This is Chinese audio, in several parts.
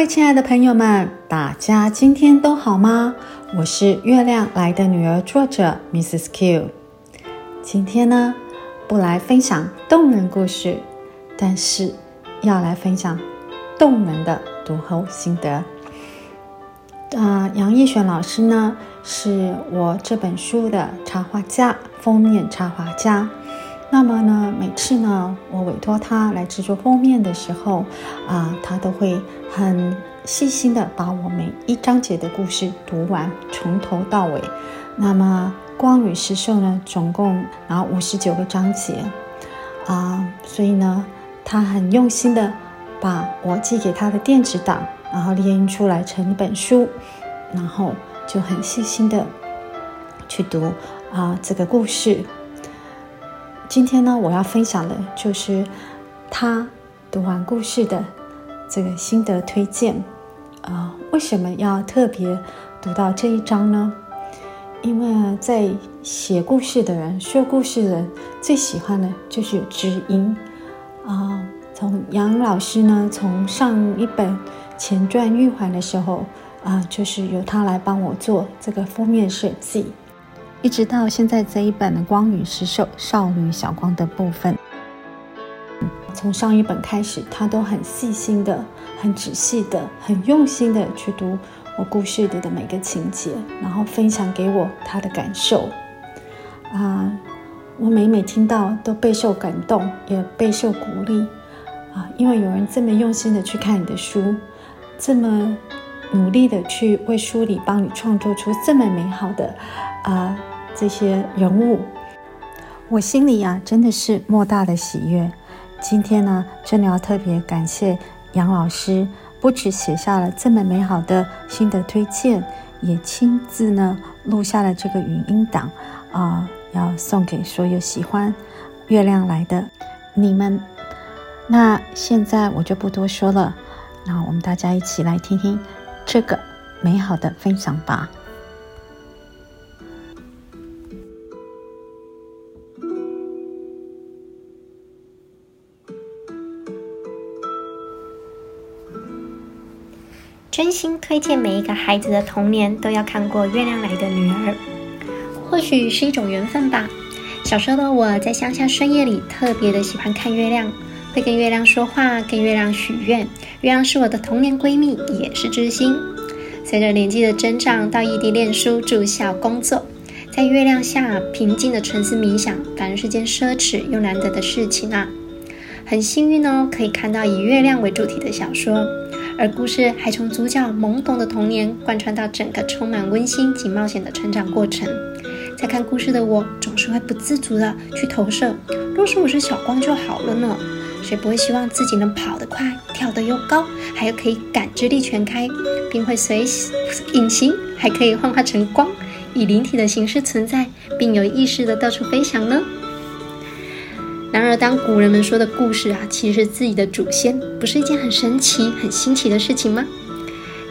各位亲爱的朋友们，大家今天都好吗？我是月亮来的女儿，作者 Mrs. Q。今天呢，不来分享动人故事，但是要来分享动人的读后心得。啊、杨艺璇老师呢，是我这本书的插画家，封面插画家。那么呢，每次呢，我委托他来制作封面的时候，啊，他都会很细心的把我每一章节的故事读完，从头到尾。那么《光与石兽》呢，总共然后五十九个章节，啊，所以呢，他很用心的把我寄给他的电子档，然后列印出来成一本书，然后就很细心的去读啊这个故事。今天呢，我要分享的就是他读完故事的这个心得推荐。啊、为什么要特别读到这一章呢？因为在写故事的人、说故事的人最喜欢的就是知音。啊、从杨老师呢，从上一本前传玉环的时候啊、就是由他来帮我做这个封面设计。一直到现在这一本的《光与石兽》少女小光的部分，从上一本开始，他都很细心的、很仔细的、很用心的去读我故事里的每个情节，然后分享给我他的感受。啊，我每每听到都备受感动，也备受鼓励。啊，因为有人这么用心的去看你的书，这么努力的去为书里帮你创作出这么美好的啊。这些人物，我心里呀、啊、真的是莫大的喜悦。今天呢，真的要特别感谢杨老师，不止写下了这么美好的心得推荐，也亲自呢录下了这个语音档啊、要送给所有喜欢月亮来的你们。那现在我就不多说了，那我们大家一起来听听这个美好的分享吧。真心推荐每一个孩子的童年都要看过《月亮来的女儿》，或许是一种缘分吧。小时候的我在乡下深夜里特别的喜欢看月亮，会跟月亮说话，跟月亮许愿。月亮是我的童年闺蜜，也是知心。随着年纪的增长，到异地念书、住校、工作，在月亮下平静的沉思冥想，反而是件奢侈又难得的事情啊。很幸运哦，可以看到以月亮为主题的小说。而故事还从主角懵懂的童年贯穿到整个充满温馨及冒险的成长过程。在看故事的我，总是会不自主地去投射：若是我是小光就好了呢？谁不会希望自己能跑得快、跳得又高，还有可以感知力全开，并会随隐形，还可以幻化成光，以灵体的形式存在，并有意识的到处飞翔呢？然而，当古人们说的故事啊，其实是自己的祖先，不是一件很神奇、很新奇的事情吗？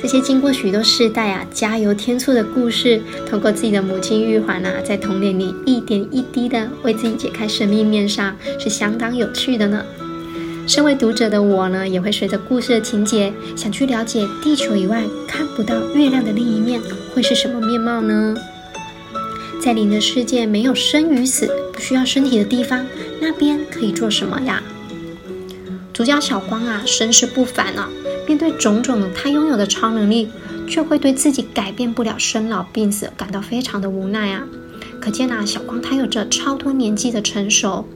这些经过许多世代啊，加油添醋的故事，通过自己的母亲玉环啊，在童年里一点一滴的为自己解开神秘面纱，是相当有趣的呢。身为读者的我呢，也会随着故事的情节，想去了解地球以外看不到月亮的另一面会是什么面貌呢？在灵的世界，没有生与死，不需要身体的地方。那边可以做什么呀？主角小光啊，身世不凡啊，面对种种他拥有的超能力，却会对自己改变不了生老病死感到非常的无奈啊。可见啊，小光他有着超脱年纪的成熟。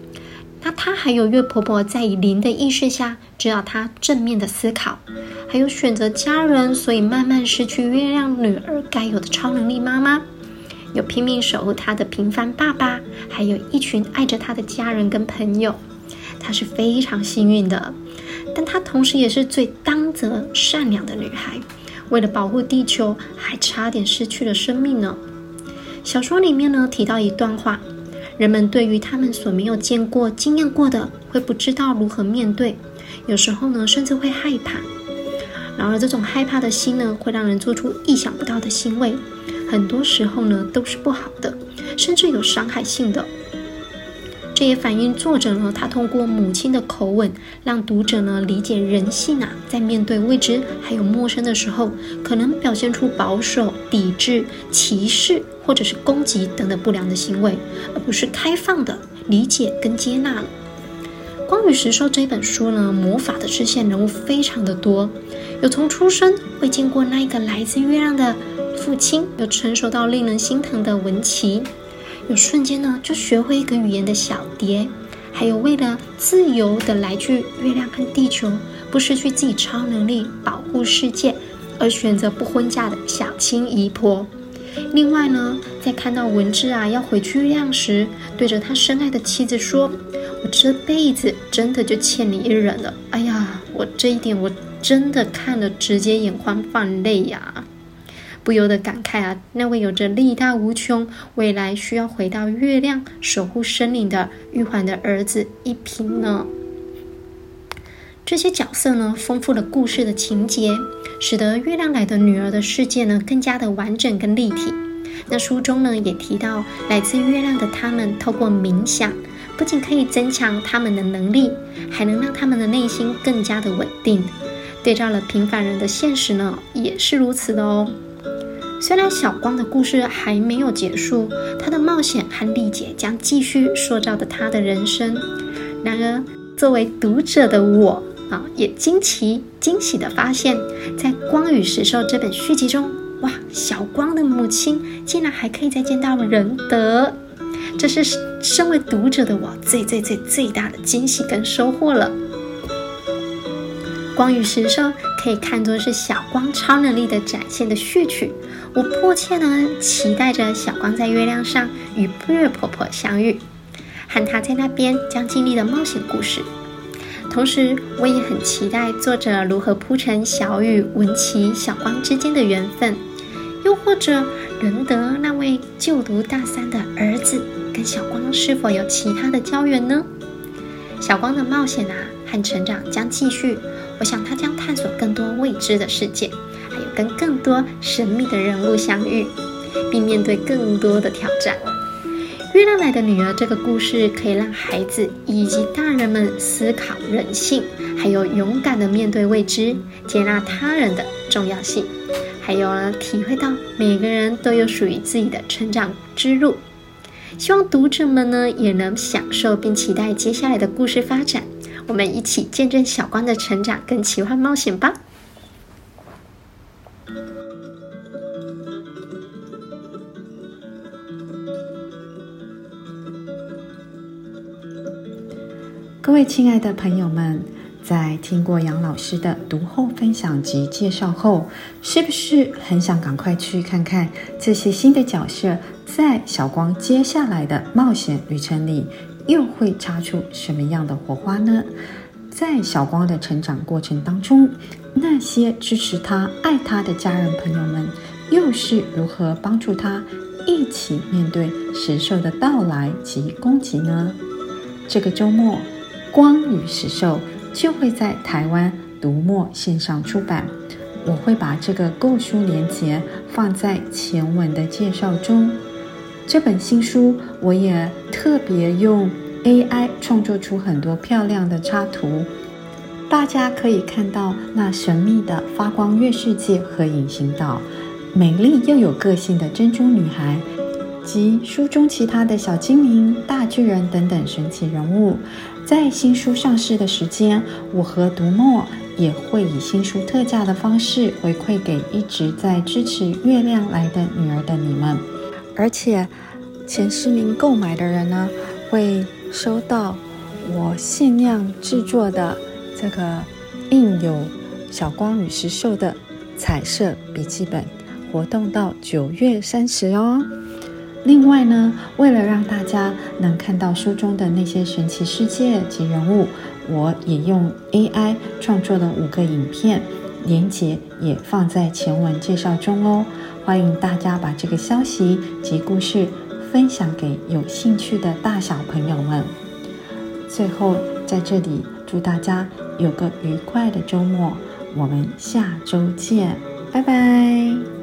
那他还有月婆婆在以灵的意识下指导他正面的思考，还有选择家人，所以慢慢失去月亮女儿该有的超能力妈妈。有拼命守护他的平凡爸爸，还有一群爱着他的家人跟朋友，她是非常幸运的。但她同时也是最当责善良的女孩，为了保护地球，还差点失去了生命呢。小说里面呢提到一段话：人们对于他们所没有见过、经验过的，会不知道如何面对，有时候呢甚至会害怕。然而这种害怕的心呢，会让人做出意想不到的行为。很多时候呢，都是不好的，甚至有伤害性的。这也反映作者呢，他通过母亲的口吻，让读者呢理解人性啊，在面对未知还有陌生的时候，可能表现出保守、抵制、歧视或者是攻击等等不良的行为，而不是开放的理解跟接纳了。《光与石兽》这本书呢，魔法的支线人物非常的多，有从出生会经过那一个来自月亮的父亲，有成熟到令人心疼的文琪，有瞬间呢就学会一个语言的小蝶，还有为了自由的来去月亮和地球，不失去自己超能力保护世界而选择不婚嫁的小青姨婆。另外呢，在看到文志啊要回去月亮时，对着他深爱的妻子说。我这辈子真的就欠你一人了。哎呀，我这一点我真的看了，直接眼眶泛泪呀，不由得感慨啊，那位有着力大无穷、未来需要回到月亮守护生灵的玉环的儿子一平呢。这些角色呢，丰富了故事的情节，使得月亮来的女儿的世界呢，更加的完整跟立体。那书中呢，也提到来自月亮的他们，透过冥想。不仅可以增强他们的能力，还能让他们的内心更加的稳定。对照了平凡人的现实呢，也是如此的哦。虽然小光的故事还没有结束，他的冒险和历劫将继续塑造着他的人生。然而，作为读者的我啊，也惊奇惊喜地发现，在《光与石兽》这本续集中，哇，小光的母亲竟然还可以再见到仁德。这是身为读者的我最最最最大的惊喜跟收获了。光与石兽可以看作是小光超能力的展现的序曲。我迫切呢期待着小光在月亮上与布月婆婆相遇，和她在那边将经历的冒险故事。同时，我也很期待作者如何铺陈小雨、文琪、小光之间的缘分，又或者仁德那位就读大三的儿子。跟小光是否有其他的交缘呢？小光的冒险啊和成长将继续，我想他将探索更多未知的世界，还有跟更多神秘的人物相遇，并面对更多的挑战。月亮来的女儿这个故事可以让孩子以及大人们思考人性，还有勇敢的面对未知，接纳他人的重要性，还有呢体会到每个人都有属于自己的成长之路。希望读者们呢也能享受并期待接下来的故事发展，我们一起见证小光的成长跟奇幻冒险吧。各位亲爱的朋友们，在听过杨老师的读后分享及介绍后，是不是很想赶快去看看这些新的角色？在小光接下来的冒险旅程里，又会擦出什么样的火花呢？在小光的成长过程当中，那些支持他、爱他的家人朋友们，又是如何帮助他一起面对石兽的到来及攻击呢？这个周末，《光与石兽》就会在台湾读墨线上出版，我会把这个购书链接放在前文的介绍中。这本新书，我也特别用 AI 创作出很多漂亮的插图，大家可以看到那神秘的发光月世界和隐形岛，美丽又有个性的珍珠女孩，及书中其他的小精灵、大巨人等等神奇人物。在新书上市的时间，我和读墨也会以新书特价的方式回馈给一直在支持月亮来的女儿的你们。而且，前十名购买的人呢，会收到我限量制作的这个印有小光与石兽的彩色笔记本，活动到九月三十哦。另外呢，为了让大家能看到书中的那些神奇世界及人物，我也用 AI 创作了五个影片，连结也放在前文介绍中哦。欢迎大家把这个消息及故事分享给有兴趣的大小朋友们。最后，在这里祝大家有个愉快的周末，我们下周见，拜拜。